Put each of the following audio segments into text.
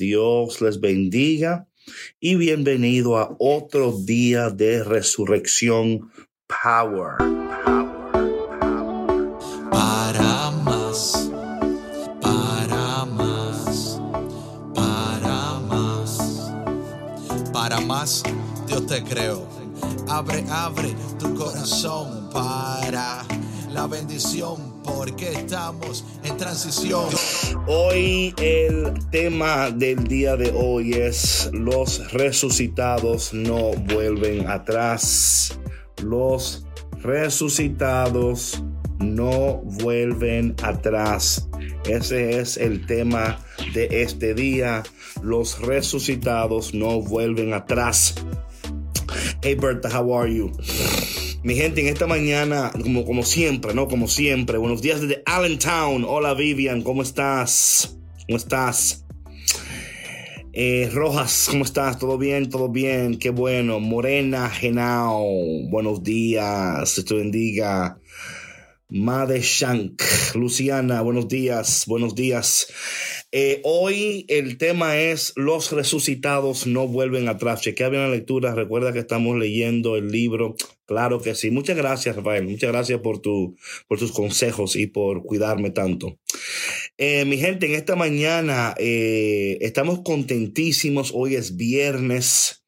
Dios les bendiga y bienvenido a otro día de resurrección Power. Para más, para más, para más, para más, Dios te creo. Abre, abre tu corazón para la bendición, porque estamos en transición. Hoy el tema del día de hoy es los resucitados no vuelven atrás. Los resucitados no vuelven atrás. Ese es el tema de este día. Los resucitados no vuelven atrás. Hey Berta, how are you? Mi gente, en esta mañana, como, como siempre, ¿no? Como siempre, buenos días desde Allentown. Hola Vivian, ¿cómo estás? ¿Cómo estás? Eh, Rojas, ¿cómo estás? ¿Todo bien? ¿Todo bien? Qué bueno. Morena, Genao, buenos días. Dios te bendiga. Made Shank, Luciana, buenos días, buenos días. Eh, hoy el tema es Los resucitados no vuelven atrás. Chequea bien la lectura. Recuerda que estamos leyendo el libro. Claro que sí. Muchas gracias, Rafael. Muchas gracias por, tu, por tus consejos y por cuidarme tanto. Eh, mi gente, en esta mañana eh, estamos contentísimos. Hoy es viernes.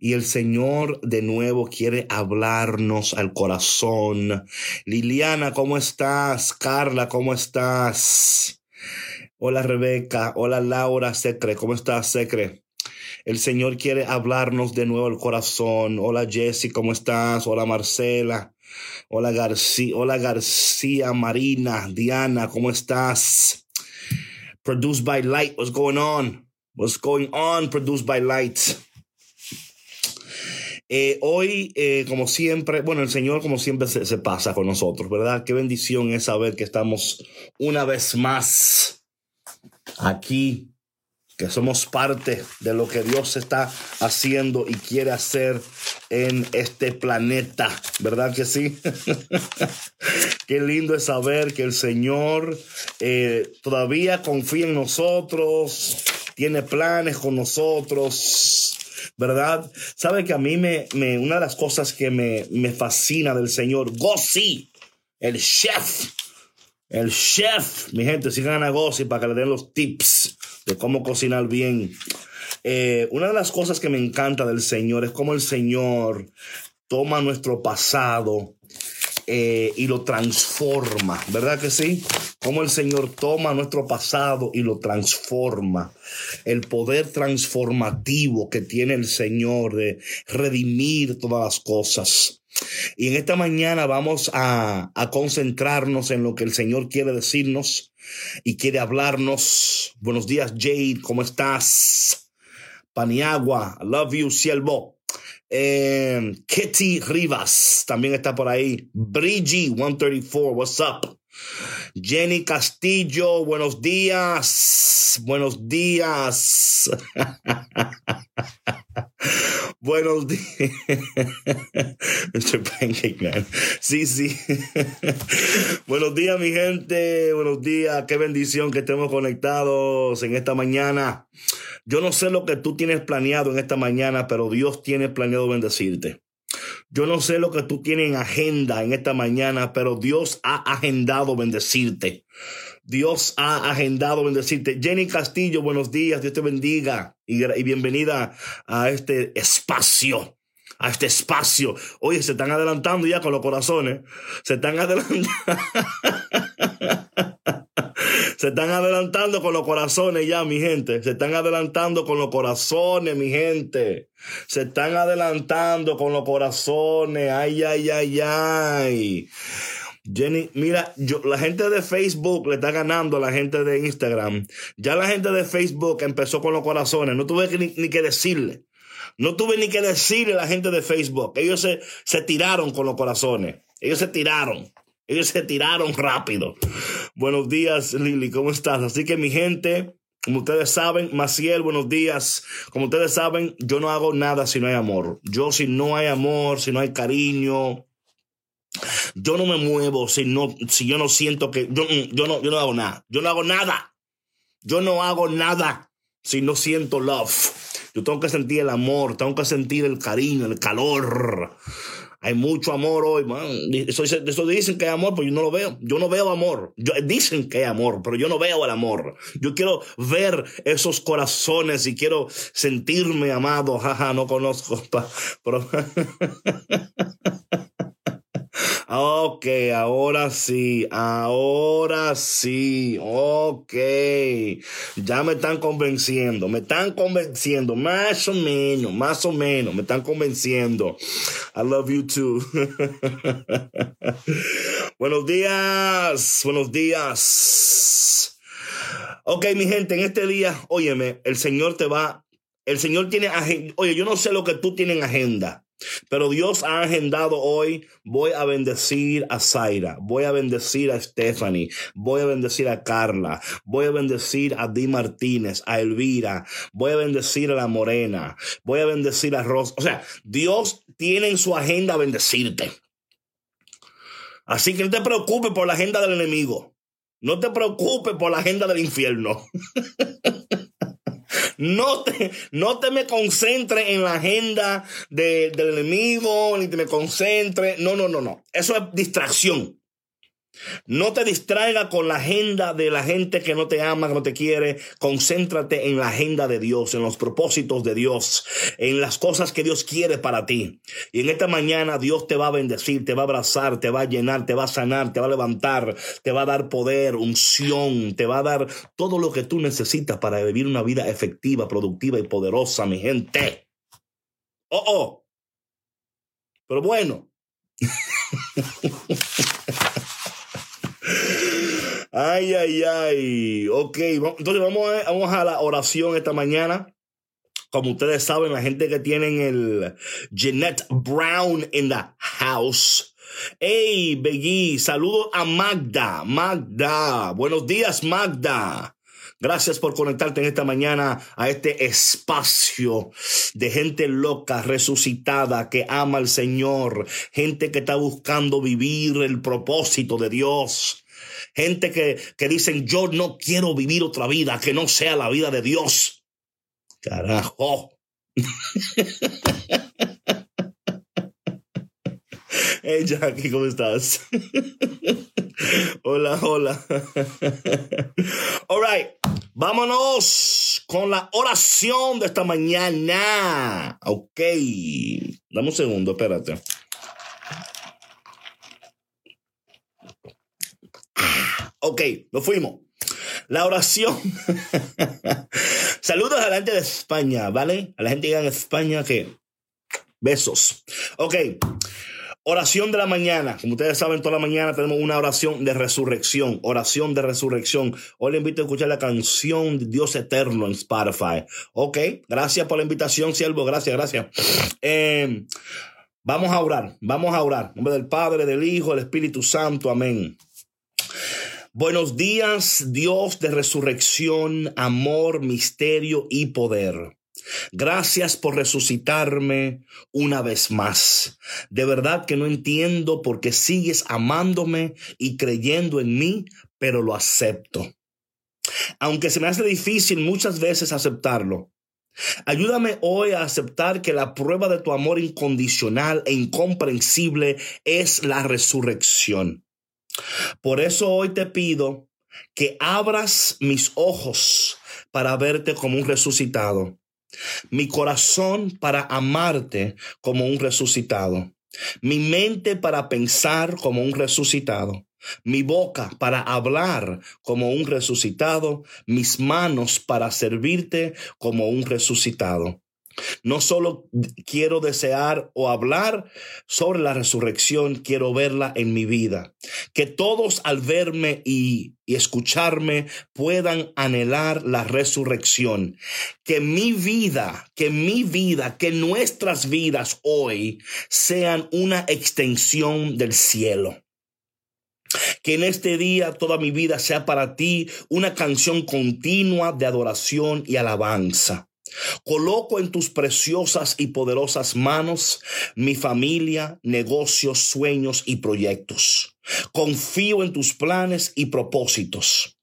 Y el Señor de nuevo quiere hablarnos al corazón. Liliana, ¿cómo estás? Carla, ¿cómo estás? Hola Rebeca, hola Laura Secre, ¿cómo estás Secre? El Señor quiere hablarnos de nuevo al corazón. Hola Jessy, ¿cómo estás? Hola Marcela. Hola García, hola García, Marina, Diana, ¿cómo estás? Produced by Light, what's going on? What's going on? Produced by Light. Eh, hoy, eh, como siempre, bueno, el Señor como siempre se pasa con nosotros, ¿verdad? Qué bendición es saber que estamos una vez más aquí, que somos parte de lo que Dios está haciendo y quiere hacer en este planeta, ¿verdad que sí? Qué lindo es saber que el Señor eh, todavía confía en nosotros, tiene planes con nosotros. ¿Verdad? Sabe que a mí me, me una de las cosas que me, me fascina del Señor, Gossi, el chef, el chef, mi gente, sigan a Gossi para que le den los tips de cómo cocinar bien. Eh, una de las cosas que me encanta del Señor es cómo el Señor toma nuestro pasado eh, y lo transforma, ¿verdad que sí? Cómo el Señor toma nuestro pasado y lo transforma. El poder transformativo que tiene el Señor de redimir todas las cosas. Y en esta mañana vamos a, concentrarnos en lo que el Señor quiere decirnos y quiere hablarnos. Buenos días, Jade, ¿cómo estás? Paniagua, I love you, siervo. Eh, Kitty Rivas también está por ahí. Brigi 134, what's up? Jenny Castillo, buenos días. Buenos días. buenos días. Mr. Pancake Man. Sí, sí. buenos días, mi gente. Buenos días. Qué bendición que estemos conectados en esta mañana. Yo no sé lo que tú tienes planeado en esta mañana, pero Dios tiene planeado bendecirte. Yo no sé lo que tú tienes en agenda en esta mañana, pero Dios ha agendado bendecirte. Dios ha agendado bendecirte. Jenny Castillo, buenos días. Dios te bendiga y, y bienvenida a este espacio a este espacio. Oye, se están adelantando ya con los corazones. Se están adelantando. se están adelantando con los corazones ya, mi gente. Se están adelantando con los corazones, mi gente. Se están adelantando con los corazones. Ay, ay, ay, ay. Jenny, mira, yo, la gente de Facebook le está ganando a la gente de Instagram. Ya la gente de Facebook empezó con los corazones. No tuve ni que decirle. No tuve ni que decirle a la gente de Facebook. Ellos se, se tiraron con los corazones. Ellos se tiraron. Ellos se tiraron rápido. Buenos días, Lili. ¿Cómo estás? Así que mi gente, como ustedes saben, Maciel, buenos días. Como ustedes saben, yo no hago nada si no hay amor. Yo si no hay amor, si no hay cariño, yo no me muevo si no, si yo no siento que yo, yo no, yo no hago nada. Yo no hago nada. Yo no hago nada. si no siento love? Yo tengo que sentir el amor, tengo que sentir el cariño, el calor. Hay mucho amor hoy, man. Eso, eso, dicen que hay amor, pero yo no lo veo. Yo no veo amor. dicen que hay amor, pero yo no veo el amor. Yo quiero ver esos corazones y quiero sentirme amado. Jaja, no conozco. Pero... Ok, ahora sí, ahora sí, ok. Ya me están convenciendo, me están convenciendo, más o menos, más o menos, me están convenciendo. I love you too. buenos días, buenos días. Ok, mi gente, en este día, óyeme, el Señor te va, el Señor tiene. Oye, yo no sé lo que tú tienes en agenda. Pero Dios ha agendado hoy, voy a bendecir a Zaira, voy a bendecir a Stephanie, voy a bendecir a Carla, voy a bendecir a Di Martínez, a Elvira, voy a bendecir a la Morena, voy a bendecir a Rosa. O sea, Dios tiene en su agenda bendecirte. Así que no te preocupes por la agenda del enemigo. No te preocupes por la agenda del infierno. No te, no te me concentre en la agenda del enemigo, ni te me concentre. No, no, no, no. Eso es distracción. No te distraiga con la agenda de la gente que no te ama, que no te quiere. Concéntrate en la agenda de Dios, en los propósitos de Dios, en las cosas que Dios quiere para ti. Y en esta mañana Dios te va a bendecir, te va a abrazar, te va a llenar, te va a sanar, te va a levantar, te va a dar poder, unción, te va a dar todo lo que tú necesitas para vivir una vida efectiva, productiva y poderosa, mi gente. Oh, oh. Pero bueno. Ay, ay, ay. Ok, entonces vamos a, vamos a la oración esta mañana. Como ustedes saben, la gente que tienen el Jeanette Brown in the house. Hey, Beggy, saludo a Magda. Magda, buenos días, Magda. Gracias por conectarte en esta mañana a este espacio de gente loca, resucitada, que ama al Señor, gente que está buscando vivir el propósito de Dios. Gente que, que dicen, yo no quiero vivir otra vida que no sea la vida de Dios. Carajo. Hey Jackie, ¿cómo estás? hola, hola. All right, vámonos con la oración de esta mañana. Ok, dame un segundo, espérate. Ok, nos fuimos. La oración. Saludos a la gente de España, ¿vale? A la gente que en España que besos. Ok. Oración de la mañana. Como ustedes saben, toda la mañana tenemos una oración de resurrección. Oración de resurrección. Hoy le invito a escuchar la canción de Dios Eterno en Spotify. Ok. Gracias por la invitación, siervo. Gracias, gracias. Eh, vamos a orar. Vamos a orar. En nombre del Padre, del Hijo, del Espíritu Santo. Amén. Buenos días, Dios de resurrección, amor, misterio y poder. Gracias por resucitarme una vez más. De verdad que no entiendo por qué sigues amándome y creyendo en mí, pero lo acepto. Aunque se me hace difícil muchas veces aceptarlo, Ayúdame hoy a aceptar que la prueba de tu amor incondicional e incomprensible es la resurrección. Por eso hoy te pido que abras mis ojos para verte como un resucitado, mi corazón para amarte como un resucitado, mi mente para pensar como un resucitado, mi boca para hablar como un resucitado, mis manos para servirte como un resucitado. No solo quiero desear o hablar sobre la resurrección, quiero verla en mi vida. Que todos al verme y, escucharme puedan anhelar la resurrección. Que mi vida, que mi vida, que nuestras vidas hoy sean una extensión del cielo. Que en este día toda mi vida sea para ti una canción continua de adoración y alabanza. Coloco en tus preciosas y poderosas manos mi familia, negocios, sueños y proyectos. Confío en tus planes y propósitos.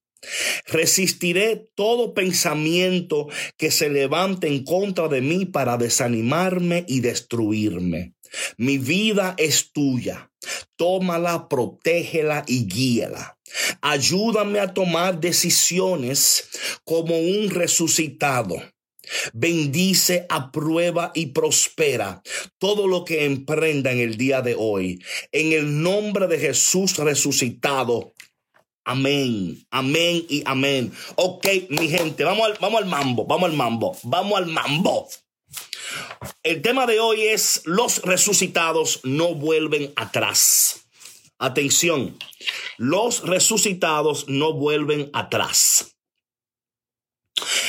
Resistiré todo pensamiento que se levante en contra de mí para desanimarme y destruirme. Mi vida es tuya. Tómala, protégela y guíala. Ayúdame a tomar decisiones como un resucitado. Bendice, aprueba y prospera todo lo que emprenda en el día de hoy. En el nombre de Jesús resucitado. Amén, amén y amén. Ok, mi gente, vamos al, vamos al mambo, vamos al mambo, vamos al mambo. El tema de hoy es los resucitados no vuelven atrás. Atención, los resucitados no vuelven atrás.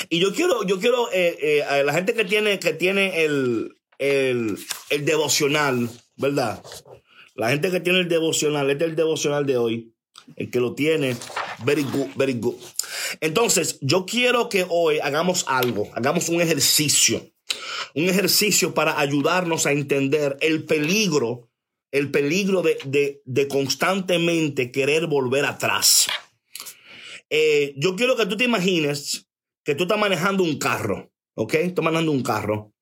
Y yo quiero, yo quiero, eh, eh, a la gente que tiene, que tiene el, el, el devocional, ¿verdad? La gente que tiene el devocional, este es el devocional de hoy. El que lo tiene, very good, very good. Entonces, yo quiero que hoy hagamos algo, hagamos un ejercicio un ejercicio para ayudarnos a entender el peligro, el peligro de, de, constantemente querer volver atrás. Eh, yo quiero que tú te imagines que tú estás manejando un carro, ¿ok? Estás manejando un carro.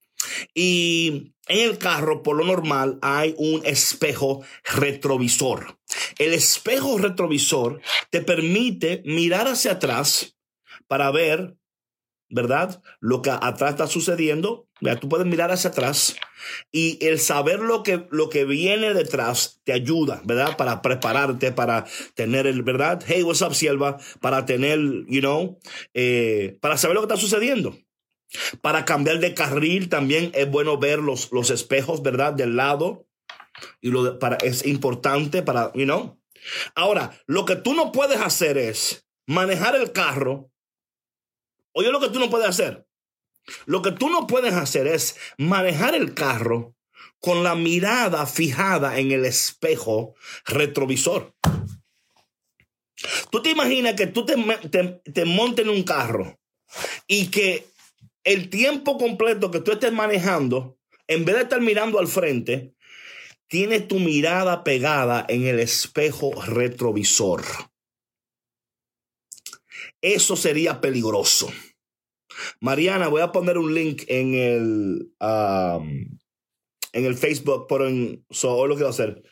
Y en el carro, por lo normal, hay un espejo retrovisor. El espejo retrovisor te permite mirar hacia atrás para ver ¿verdad? Lo que atrás está sucediendo, tú puedes mirar hacia atrás y el saber lo que, lo que viene detrás te ayuda, ¿verdad? Para prepararte, para tener el, ¿verdad? Hey, what's up, sierva? Para tener, you know, eh, para saber lo que está sucediendo. Para cambiar de carril también es bueno ver los, los espejos, ¿verdad? Del lado. Y lo para, es importante para, you know. Ahora, lo que tú no puedes hacer es manejar el carro Oye lo que tú no puedes hacer. Lo que tú no puedes hacer es manejar el carro con la mirada fijada en el espejo retrovisor. Tú te imaginas que tú te, te, montes en un carro y que el tiempo completo que tú estés manejando, en vez de estar mirando al frente, tienes tu mirada pegada en el espejo retrovisor. Eso sería peligroso. Mariana, voy a poner un link en el, um, en el Facebook, pero en, hoy lo quiero hacer.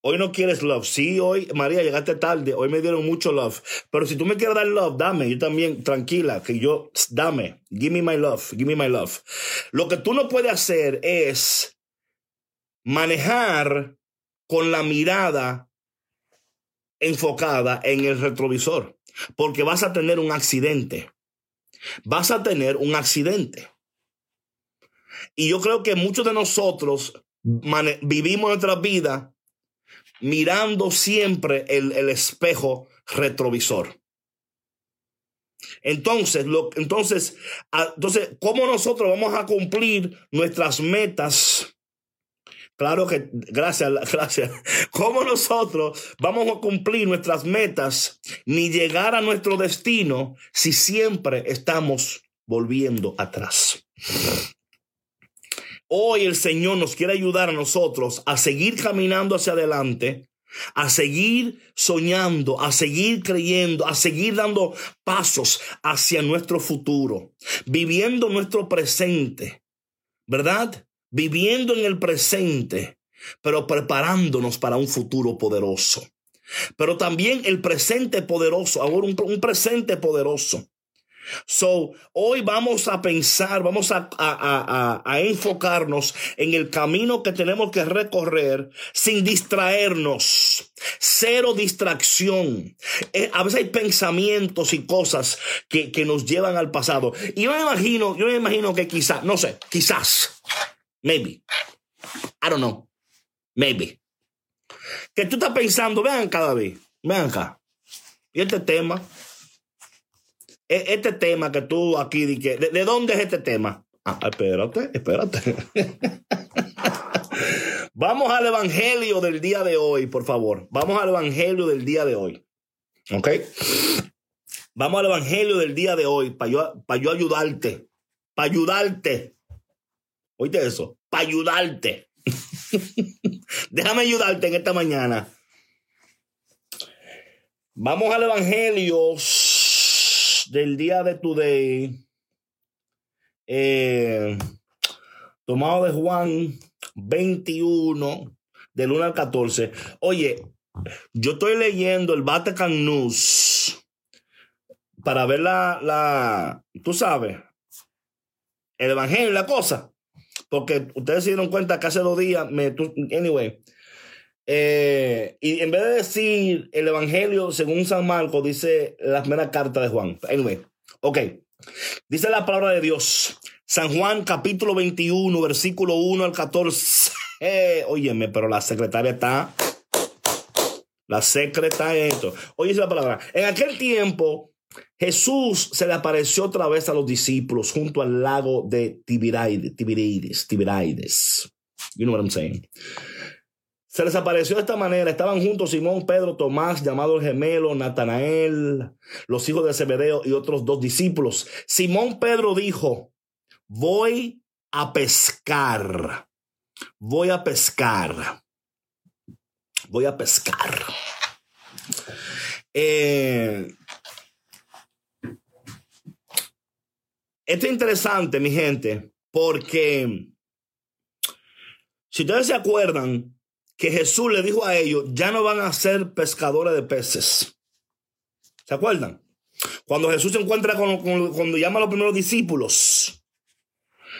Hoy no quieres love. Sí, hoy, María, llegaste tarde. Hoy me dieron mucho love. Pero si tú me quieres dar love, dame. Yo también, tranquila, que yo, dame. Give me my love. Give me my love. Lo que tú no puedes hacer es manejar con la mirada enfocada en el retrovisor porque vas a tener un accidente. Vas a tener un accidente. Y yo creo que muchos de nosotros vivimos nuestra vida mirando siempre el, espejo retrovisor. Entonces, lo, entonces, entonces, ¿cómo nosotros vamos a cumplir nuestras metas Claro que, gracias, gracias. ¿Cómo nosotros vamos a cumplir nuestras metas ni llegar a nuestro destino si siempre estamos volviendo atrás? Hoy el Señor nos quiere ayudar a nosotros a seguir caminando hacia adelante, a seguir soñando, a seguir creyendo, a seguir dando pasos hacia nuestro futuro, viviendo nuestro presente, ¿verdad? Viviendo en el presente, pero preparándonos para un futuro poderoso. Pero también el presente poderoso, ahora un, presente poderoso. So, hoy vamos a pensar, vamos a, a, enfocarnos en el camino que tenemos que recorrer sin distraernos. Cero distracción. Eh, a veces hay pensamientos y cosas que, que nos llevan al pasado. Y yo me imagino, yo me imagino que quizás, no sé, quizás Maybe. I don't know. Maybe. Que tú estás pensando, vean cada vez, vean acá. Y este tema, e, este tema que tú aquí, ¿de, de dónde es este tema? Ah, espérate, espérate. Vamos al evangelio del día de hoy, por favor. Vamos al evangelio del día de hoy. ¿Ok? Vamos al evangelio del día de hoy para yo, para yo ayudarte. Para ayudarte. Oíste eso, para ayudarte. Déjame ayudarte en esta mañana. Vamos al Evangelio del día de today, eh, tomado de Juan 21, del 1 al 14. Oye, yo estoy leyendo el Vatican News para ver la, la, tú sabes, el Evangelio, la cosa. Porque ustedes se dieron cuenta que hace dos días, me, anyway, eh, y en vez de decir el Evangelio según San Marcos, dice la primera carta de Juan. Anyway, ok. Dice la palabra de Dios. San Juan capítulo 21, versículo 1 al 14. Eh, óyeme, pero la secretaria está... La secretaria esto. Oye la palabra. En aquel tiempo, Jesús se le apareció otra vez a los discípulos junto al lago de Tiberides. Tiberides. Tiberides. You know what I'm saying. Se les apareció de esta manera. Estaban juntos Simón, Pedro, Tomás, llamado el gemelo, Natanael, los hijos de Zebedeo y otros dos discípulos. Simón Pedro dijo, voy a pescar. Voy a pescar. Voy a pescar. Eh, esto es interesante, mi gente, porque si ustedes se acuerdan, que Jesús le dijo a ellos, ya no van a ser pescadores de peces. ¿Se acuerdan? Cuando Jesús se encuentra con, cuando llama a los primeros discípulos,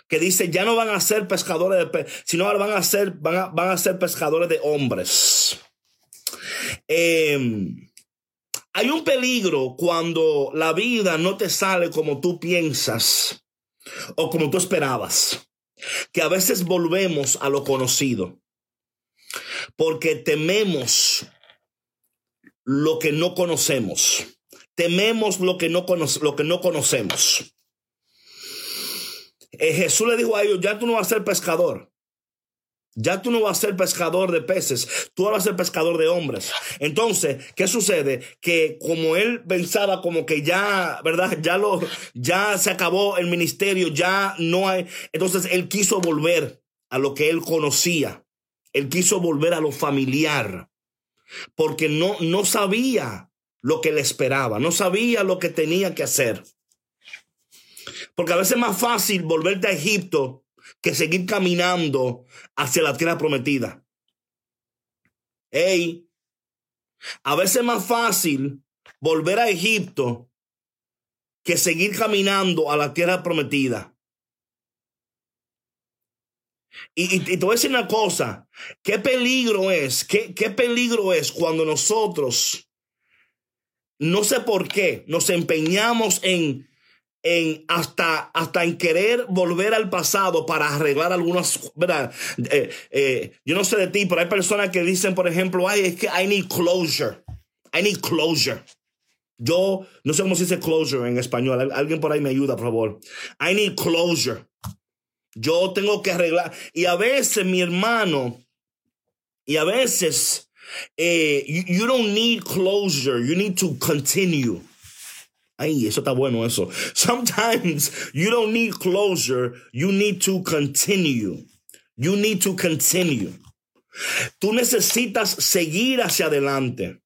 que dice, ya no van a ser pescadores de peces, sino ahora van a ser, van van a ser pescadores de hombres. Em, hay un peligro cuando la vida no te sale como tú piensas o como tú esperabas, que a veces volvemos a lo conocido porque tememos lo que no conocemos. Tememos lo que no, lo que no conocemos. Eh, Jesús le dijo a ellos, ya tú no vas a ser pescador. Ya tú no vas a ser pescador de peces, tú vas a ser pescador de hombres. Entonces, ¿qué sucede? Que como él pensaba como que ya, ¿verdad? Ya lo, ya se acabó el ministerio, ya no hay. Entonces él quiso volver a lo que él conocía. Él quiso volver a lo familiar porque no, no sabía lo que le esperaba, no sabía lo que tenía que hacer. Porque a veces es más fácil volverte a Egipto que seguir caminando hacia la tierra prometida. Hey, a veces es más fácil volver a Egipto que seguir caminando a la tierra prometida. Y, te voy a decir una cosa, qué peligro es, qué, qué peligro es cuando nosotros, no sé por qué, nos empeñamos en, en hasta, hasta en querer volver al pasado para arreglar algunas, ¿verdad? Eh, eh, yo no sé de ti, pero hay personas que dicen, por ejemplo, ay, es que I need closure. I need closure. Yo no sé cómo se dice closure en español. Alguien por ahí me ayuda, por favor. I need closure. Yo tengo que arreglar. Y a veces, mi hermano, y a veces, eh, you, don't need closure. You need to continue. Ay, eso está bueno eso. Sometimes you don't need closure. You need to continue. You need to continue. Tú necesitas seguir hacia adelante.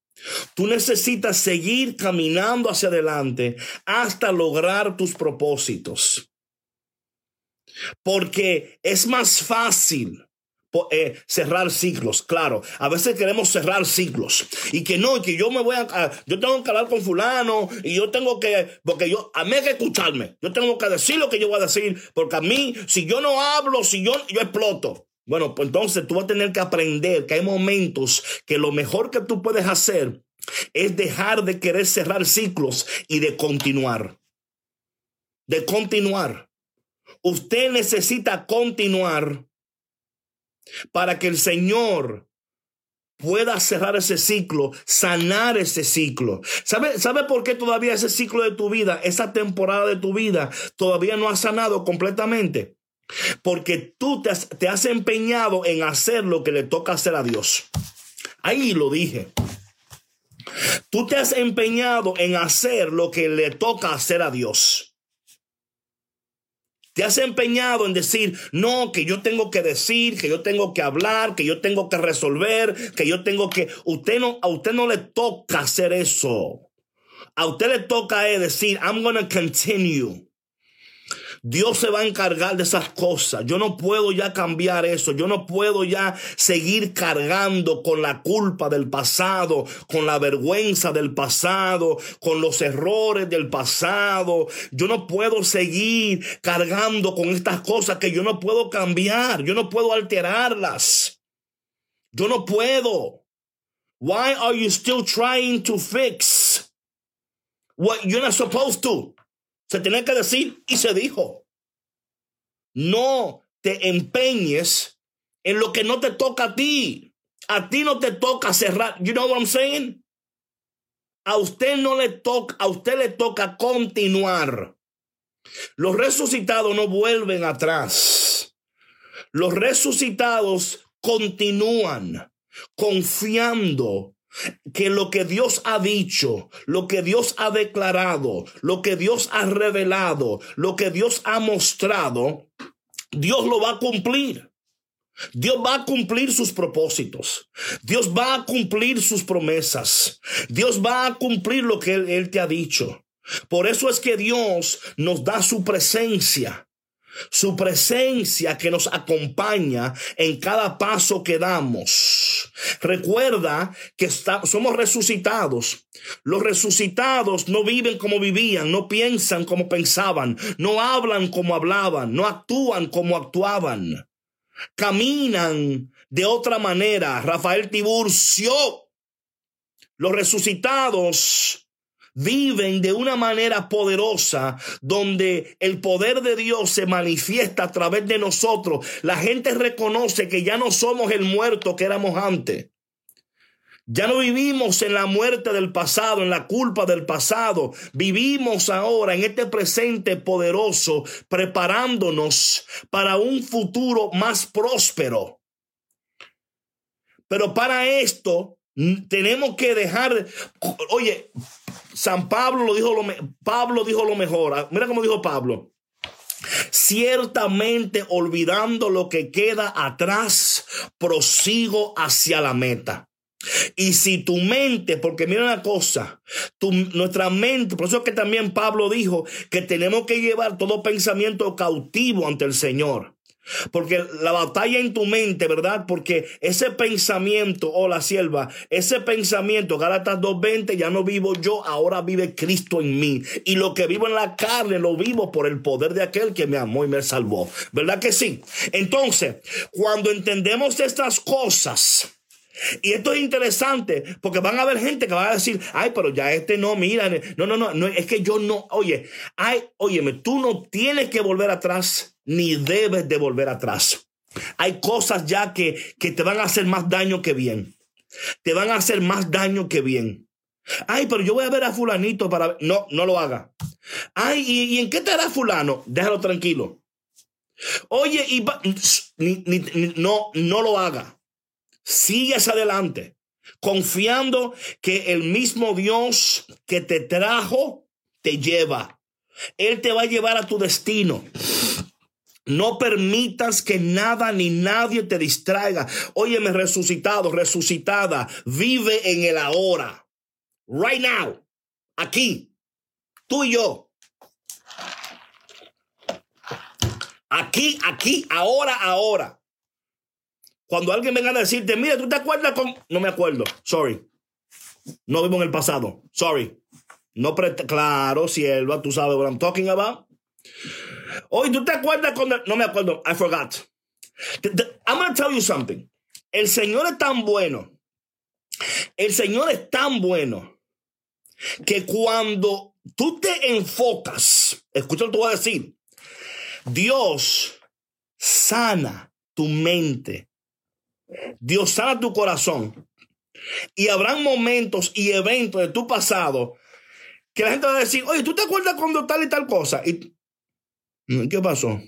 Tú necesitas seguir caminando hacia adelante hasta lograr tus propósitos. Porque es más fácil eh, cerrar ciclos, claro. A veces queremos cerrar ciclos y que no, que yo me voy a, yo tengo que hablar con fulano y yo tengo que, porque yo, a mí hay que escucharme. Yo tengo que decir lo que yo voy a decir, porque a mí, si yo no hablo, si yo, yo exploto. Bueno, pues entonces tú vas a tener que aprender que hay momentos que lo mejor que tú puedes hacer es dejar de querer cerrar ciclos y de continuar. De continuar. Usted necesita continuar para que el Señor pueda cerrar ese ciclo, sanar ese ciclo. ¿Sabe, ¿Sabe por qué todavía ese ciclo de tu vida, esa temporada de tu vida, todavía no ha sanado completamente? Porque tú te has, te has empeñado en hacer lo que le toca hacer a Dios. Ahí lo dije. Tú te has empeñado en hacer lo que le toca hacer a Dios. Te has empeñado en decir, no, que yo tengo que decir, que yo tengo que hablar, que yo tengo que resolver, que yo tengo que... Usted no, a usted no le toca hacer eso. A usted le toca es decir, I'm going to continue. Dios se va a encargar de esas cosas. Yo no puedo ya cambiar eso. Yo no puedo ya seguir cargando con la culpa del pasado, con la vergüenza del pasado, con los errores del pasado. Yo no puedo seguir cargando con estas cosas que yo no puedo cambiar. Yo no puedo alterarlas. Yo no puedo. Why are you still trying to fix what you're not supposed to? Se tiene que decir y se dijo. No te empeñes en lo que no te toca a ti. A ti no te toca cerrar. You know what I'm saying? A usted no le toca, a usted le toca continuar. Los resucitados no vuelven atrás. Los resucitados continúan confiando que lo que Dios ha dicho, lo que Dios ha declarado, lo que Dios ha revelado, lo que Dios ha mostrado, Dios lo va a cumplir. Dios va a cumplir sus propósitos. Dios va a cumplir sus promesas. Dios va a cumplir lo que Él, te ha dicho. Por eso es que Dios nos da su presencia su presencia que nos acompaña en cada paso que damos. Recuerda que somos resucitados. Los resucitados no viven como vivían, no piensan como pensaban, no hablan como hablaban, no actúan como actuaban. Caminan de otra manera. Rafael Tiburcio. Los resucitados viven de una manera poderosa donde el poder de Dios se manifiesta a través de nosotros. La gente reconoce que ya no somos el muerto que éramos antes. Ya no vivimos en la muerte del pasado, en la culpa del pasado. Vivimos ahora en este presente poderoso, preparándonos para un futuro más próspero. Pero para esto tenemos que dejar, oye, San Pablo lo dijo lo, Pablo dijo lo mejor. Ah, mira cómo dijo Pablo. Ciertamente olvidando lo que queda atrás, prosigo hacia la meta. Y si tu mente, porque mira una cosa, tu, nuestra mente, por eso es que también Pablo dijo que tenemos que llevar todo pensamiento cautivo ante el Señor. Porque la batalla en tu mente, ¿verdad? Porque ese pensamiento, oh la sierva, ese pensamiento, Gálatas 2.20, ya no vivo yo, ahora vive Cristo en mí. Y lo que vivo en la carne lo vivo por el poder de aquel que me amó y me salvó. ¿Verdad que sí? Entonces, cuando entendemos estas cosas, y esto es interesante porque van a haber gente que va a decir, ay, pero ya este no, mira, no, no, no, no es que yo no, oye, ay, óyeme, tú no tienes que volver atrás ni debes de volver atrás. Hay cosas ya que, que te van a hacer más daño que bien. Te van a hacer más daño que bien. Ay, pero yo voy a ver a fulanito para... No, no lo haga. Ay, ¿y, en qué te hará fulano? Déjalo tranquilo. Oye, y no, no lo haga. Sigues adelante, confiando que el mismo Dios que te trajo te lleva. Él te va a llevar a tu destino. No permitas que nada ni nadie te distraiga. Óyeme, resucitado, resucitada, vive en el ahora. Right now. Aquí. Tú y yo. Aquí, aquí, ahora, ahora. Cuando alguien venga a decirte, mira, ¿tú te acuerdas con...? No me acuerdo. Sorry. No vivo en el pasado. Sorry. No pre claro, sierva, tú sabes what I'm talking about. Hoy, ¿tú te acuerdas cuando.? No me acuerdo. I forgot. I'm going to tell you something. El Señor es tan bueno. El Señor es tan bueno que cuando tú te enfocas, escucha lo que te voy a decir. Dios sana tu mente. Dios sana tu corazón. Y habrán momentos y eventos de tu pasado que la gente va a decir, oye, ¿tú te acuerdas cuando tal y tal cosa? Y ¿Qué pasó?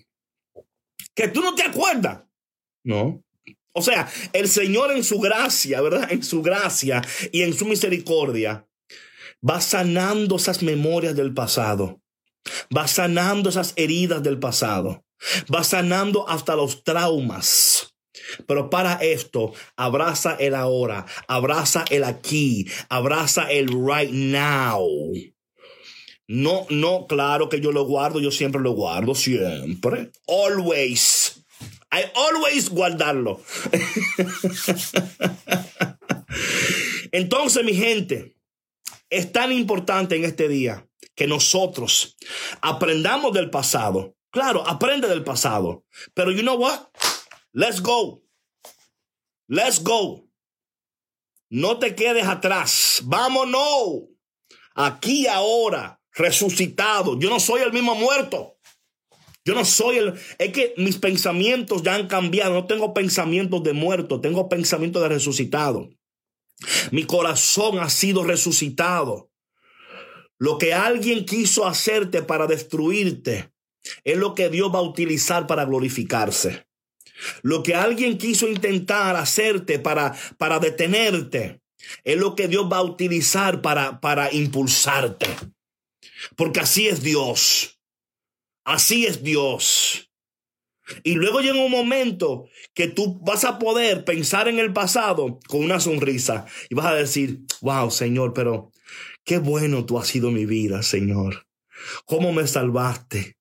Que tú no te acuerdas. No. O sea, el Señor en su gracia, ¿verdad? En su gracia y en su misericordia va sanando esas memorias del pasado. Va sanando esas heridas del pasado. Va sanando hasta los traumas. Pero para esto, abraza el ahora, abraza el aquí, abraza el right now. No, no, claro que yo lo guardo, yo siempre lo guardo, siempre. Always. I always guardarlo. Entonces, mi gente, es tan importante en este día que nosotros aprendamos del pasado. Claro, aprende del pasado. Pero you know what? Let's go. Let's go. No te quedes atrás. Vámonos. Aquí ahora, resucitado. Yo no soy el mismo muerto. Yo no soy el... Es que mis pensamientos ya han cambiado. No tengo pensamientos de muerto. Tengo pensamientos de resucitado. Mi corazón ha sido resucitado. Lo que alguien quiso hacerte para destruirte es lo que Dios va a utilizar para glorificarse. Lo que alguien quiso intentar hacerte para, para detenerte es lo que Dios va a utilizar para, para impulsarte. Porque así es Dios. Así es Dios. Y luego llega un momento que tú vas a poder pensar en el pasado con una sonrisa y vas a decir, wow, Señor, pero qué bueno tú has sido mi vida, Señor. ¿Cómo me salvaste?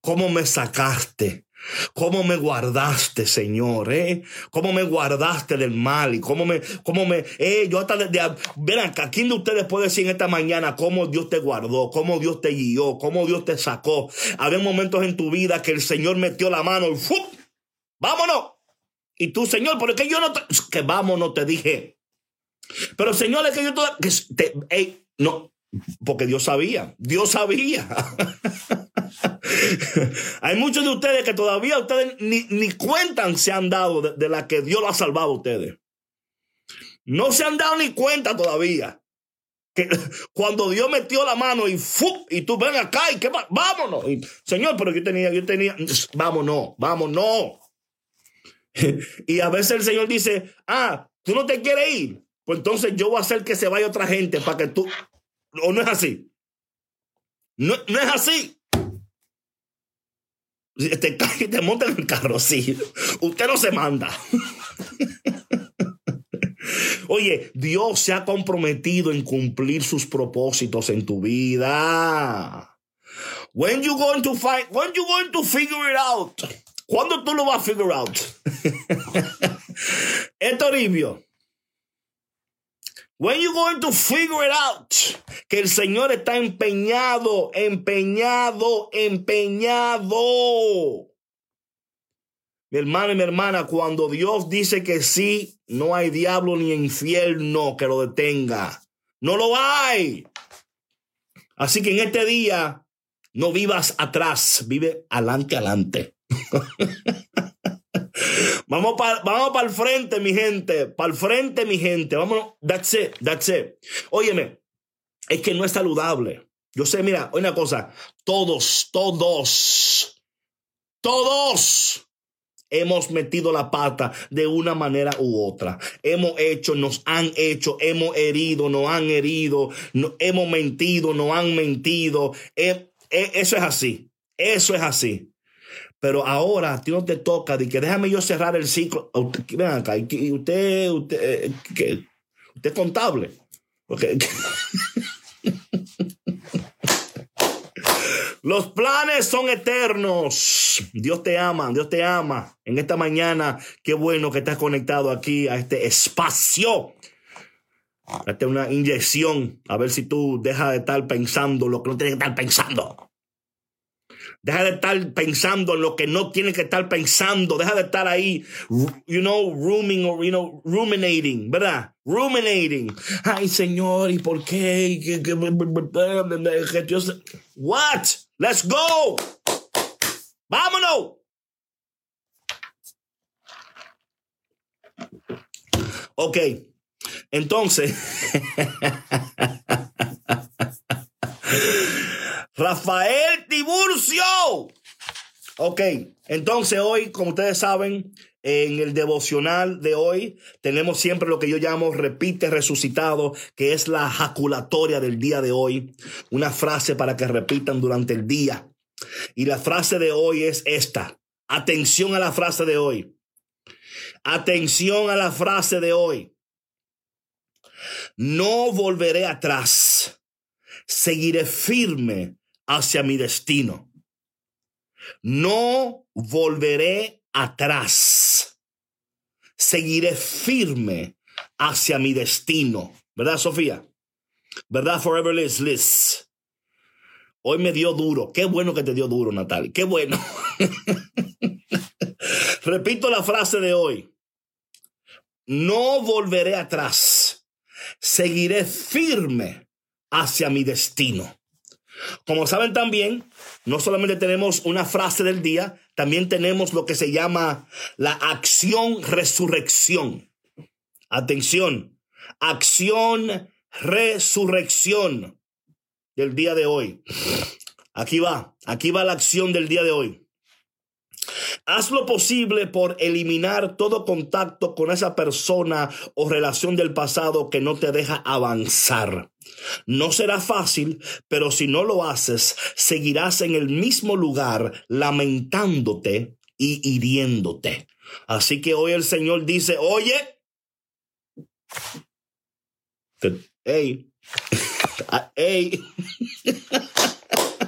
¿Cómo me sacaste? ¿Cómo me guardaste, Señor? ¿eh? ¿Cómo me guardaste del mal? Y cómo me, cómo me, eh, yo hasta de, de ven acá, ¿quién de ustedes puede decir en esta mañana cómo Dios te guardó, cómo Dios te guió, cómo Dios te sacó? Había momentos en tu vida que el Señor metió la mano y ¡fum! ¡Vámonos! Y tú, Señor, ¿por qué yo no te, que vámonos te dije? Pero Señor, es que yo te, no, porque Dios sabía, Dios sabía. Hay muchos de ustedes que todavía ustedes ni, ni cuentan se han dado de, la que Dios lo ha salvado a ustedes. No se han dado ni cuenta todavía. Que cuando Dios metió la mano y ¡fu! y tú ven acá y que vámonos. Señor, pero yo tenía, yo tenía, vámonos, vámonos. Y a veces el Señor dice, ah, tú no te quieres ir. Pues entonces yo voy a hacer que se vaya otra gente para que tú. O no es así. No, no es así. Te te monta en el carro, sí. Usted no se manda. Oye, Dios se ha comprometido en cumplir sus propósitos en tu vida. When you going to find, when you going to figure it out? ¿Cuándo tú lo vas a figure out? Esto When you going to figure it out? Que el Señor está empeñado, empeñado, empeñado. Mi hermano y mi hermana, cuando Dios dice que sí, no hay diablo ni infierno que lo detenga. No lo hay. Así que en este día, no vivas atrás, vive adelante, adelante. Vamos para vamos el frente, mi gente. Para el frente, mi gente. Vamos. That's it. That's it. Óyeme, es que no es saludable. Yo sé, mira, una cosa. Todos, todos, todos hemos metido la pata de una manera u otra. Hemos hecho, nos han hecho, hemos herido, nos han herido, hemos mentido, nos han mentido. Eh, eh, eso es así. Eso es así. Pero ahora a ti no te toca de que déjame yo cerrar el ciclo. Ven acá, y usted, usted, eh, usted es contable. Los planes son eternos. Dios te ama, Dios te ama. En esta mañana, qué bueno que estás conectado aquí a este espacio. Date una inyección, a ver si tú dejas de estar pensando lo que no tienes que estar pensando. Deja de estar pensando en lo que no tiene que estar pensando. Deja de estar ahí, you know, rooming or, you know, ruminating, ¿verdad? Ruminating. Ay, Señor, ¿y por qué? What? Let's go. Vámonos. Ok. Entonces. Rafael Tiburcio. Ok, entonces hoy, como ustedes saben, en el devocional de hoy tenemos siempre lo que yo llamo repite resucitado, que es la jaculatoria del día de hoy. Una frase para que repitan durante el día. Y la frase de hoy es esta. Atención a la frase de hoy. Atención a la frase de hoy. No volveré atrás. Seguiré firme hacia mi destino. No volveré atrás. Seguiré firme hacia mi destino. ¿Verdad, Sofía? ¿Verdad, Forever Liz? Liz? Hoy me dio duro. Qué bueno que te dio duro, Natalie. Qué bueno. Repito la frase de hoy. No volveré atrás. Seguiré firme hacia mi destino. Como saben también, no solamente tenemos una frase del día, también tenemos lo que se llama la acción resurrección. Atención, acción resurrección del día de hoy. Aquí va, aquí va la acción del día de hoy. Haz lo posible por eliminar todo contacto con esa persona o relación del pasado que no te deja avanzar. No será fácil, pero si no lo haces, seguirás en el mismo lugar lamentándote y hiriéndote. Así que hoy el Señor dice, oye, hey, hey.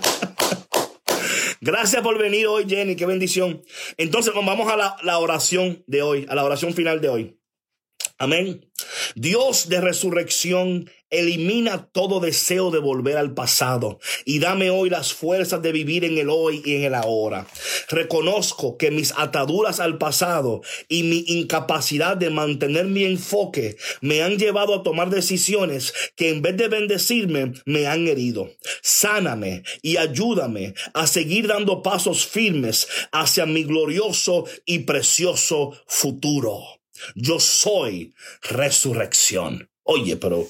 Gracias por venir hoy, Jenny. Qué bendición. Entonces, vamos a la, la oración de hoy, a la oración final de hoy. Amén. Dios de resurrección, elimina todo deseo de volver al pasado y dame hoy las fuerzas de vivir en el hoy y en el ahora. Reconozco que mis ataduras al pasado y mi incapacidad de mantener mi enfoque me han llevado a tomar decisiones que en vez de bendecirme me han herido. Sáname y ayúdame a seguir dando pasos firmes hacia mi glorioso y precioso futuro. Yo soy resurrección. Oye, pero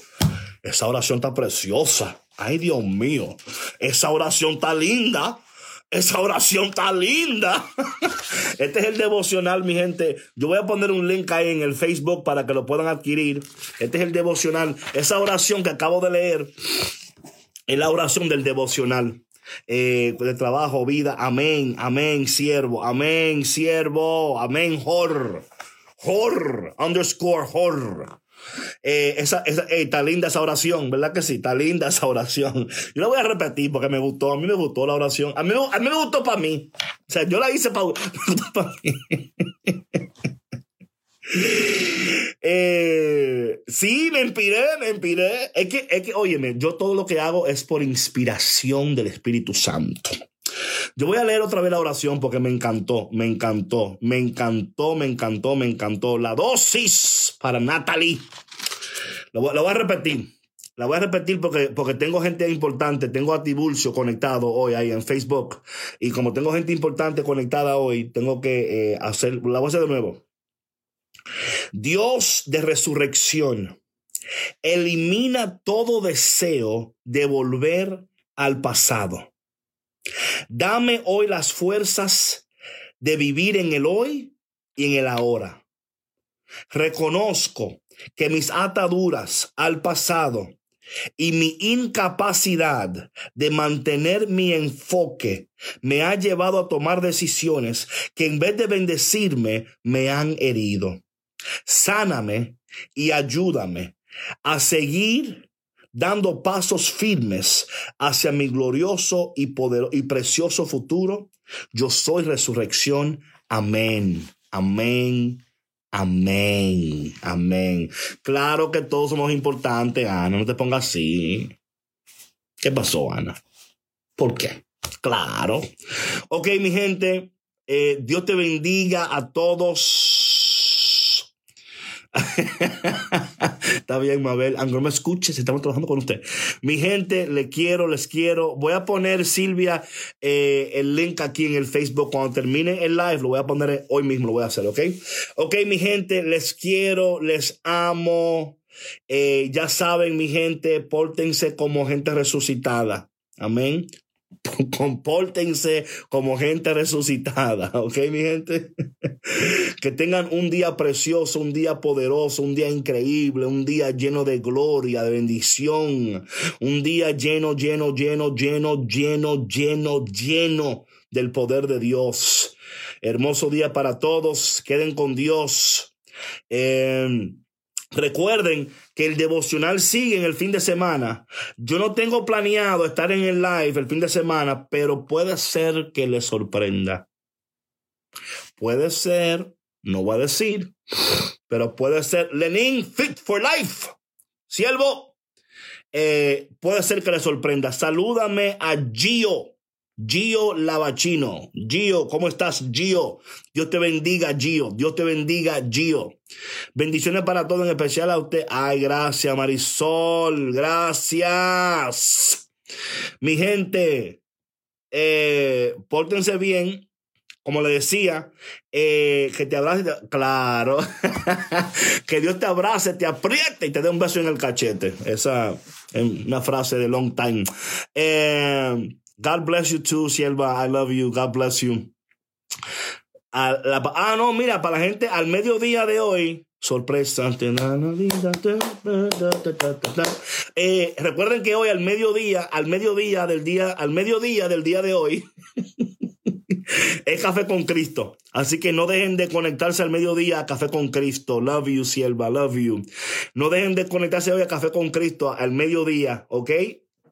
esa oración está preciosa. Ay, Dios mío. Esa oración está linda. Esa oración está linda. Este es el devocional, mi gente. Yo voy a poner un link ahí en el Facebook para que lo puedan adquirir. Este es el devocional. Esa oración que acabo de leer es la oración del devocional. Eh, de trabajo, vida. Amén, amén, siervo. Amén, siervo. Amén, hor. Hor, underscore hor. Eh, esa, esa está linda esa oración, ¿verdad que sí? Está linda esa oración. Yo la voy a repetir porque me gustó, a mí me gustó la oración. A mí, a mí me gustó para mí. O sea, yo la hice para, mí. Eh, sí, me inspiré, me inspiré. Es que, es que, óyeme, yo todo lo que hago es por inspiración del Espíritu Santo. Yo voy a leer otra vez la oración porque me encantó, me encantó, me encantó, me encantó, me encantó. La dosis para Natalie. Lo, voy a repetir. La voy a repetir porque, porque tengo gente importante. Tengo a Tibulcio conectado hoy ahí en Facebook. Y como tengo gente importante conectada hoy, tengo que eh, hacer. La voy a hacer de nuevo. Dios de resurrección elimina todo deseo de volver al pasado. Dame hoy las fuerzas de vivir en el hoy y en el ahora. Reconozco que mis ataduras al pasado y mi incapacidad de mantener mi enfoque me ha llevado a tomar decisiones que en vez de bendecirme me han herido. Sáname y ayúdame a seguir dando pasos firmes hacia mi glorioso y, poderoso y precioso futuro. Yo soy resurrección. Amén. Amén. Amén. Amén. Claro que todos somos importantes, Ana. No te pongas así. ¿Qué pasó, Ana? ¿Por qué? Claro. Ok, mi gente. Eh, Dios te bendiga a todos Está bien, Mabel. Aunque no me escuches, estamos trabajando con usted. Mi gente, le quiero, les quiero. Voy a poner, Silvia, eh, el link aquí en el Facebook. Cuando termine el live, lo voy a poner hoy mismo, lo voy a hacer, ¿ok? Ok, mi gente, les quiero, les amo. Eh, ya saben, mi gente, pórtense como gente resucitada. Amén. compórtense como gente resucitada, ¿ok, mi gente? que tengan un día precioso, un día poderoso, un día increíble, un día lleno de gloria, de bendición, un día lleno, lleno, lleno, lleno, lleno, lleno, lleno del poder de Dios. Hermoso día para todos. Queden con Dios. Eh, Recuerden que el devocional sigue en el fin de semana. Yo no tengo planeado estar en el live el fin de semana, pero puede ser que les sorprenda. Puede ser, no voy a decir, pero puede ser Lenin Fit for Life. Siervo, eh, puede ser que le sorprenda. Salúdame a Gio. Gio Lavachino. Gio, ¿cómo estás, Gio? Dios te bendiga, Gio. Dios te bendiga, Gio. Bendiciones para todos, en especial a usted. Ay, gracias, Marisol. Gracias. Mi gente, eh, pórtense bien. Como le decía, eh, que te abrace, claro, que Dios te abrace, te apriete y te dé un beso en el cachete. Esa es una frase de long time. Eh, God bless you too, sierva. I love you. God bless you. ah, no, mira, para la gente al mediodía de hoy, sorpresa. Eh, recuerden que hoy al mediodía, al mediodía del día, al mediodía del día de hoy, es Café con Cristo. Así que no dejen de conectarse al mediodía a Café con Cristo. Love you, sierva, love you. No dejen de conectarse hoy a Café con Cristo al mediodía, ¿ok?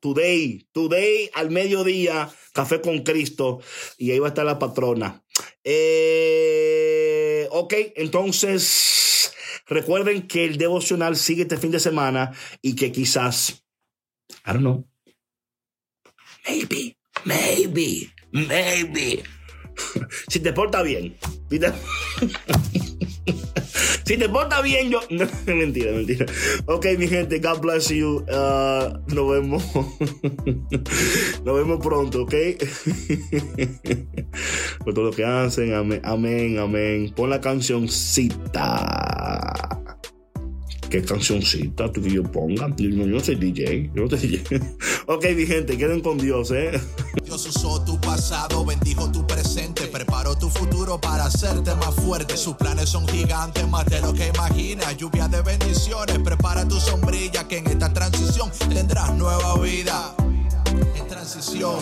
Today, today al mediodía, café con Cristo, y ahí va a estar la patrona. Eh, ok, entonces recuerden que el devocional sigue este fin de semana y que quizás, I don't know, maybe, maybe, maybe, si te porta bien, si te porta bien, yo. mentira, mentira. Ok, mi gente, God bless you. Uh, nos vemos. nos vemos pronto, ok. Por todo lo que hacen. Amén, amén, amén. Pon la cancioncita. ¿Qué cancioncita tú que yo ponga? Yo, no soy DJ. Yo no soy DJ. ok, mi gente, queden con Dios, ¿eh? Dios usó tu pasado, bendijo tu presente, preparó tu futuro para hacerte más fuerte. Sus planes son gigantes, más de lo que imaginas. Lluvia de bendiciones, prepara tu sombrilla, que en esta transición tendrás nueva vida. En transición.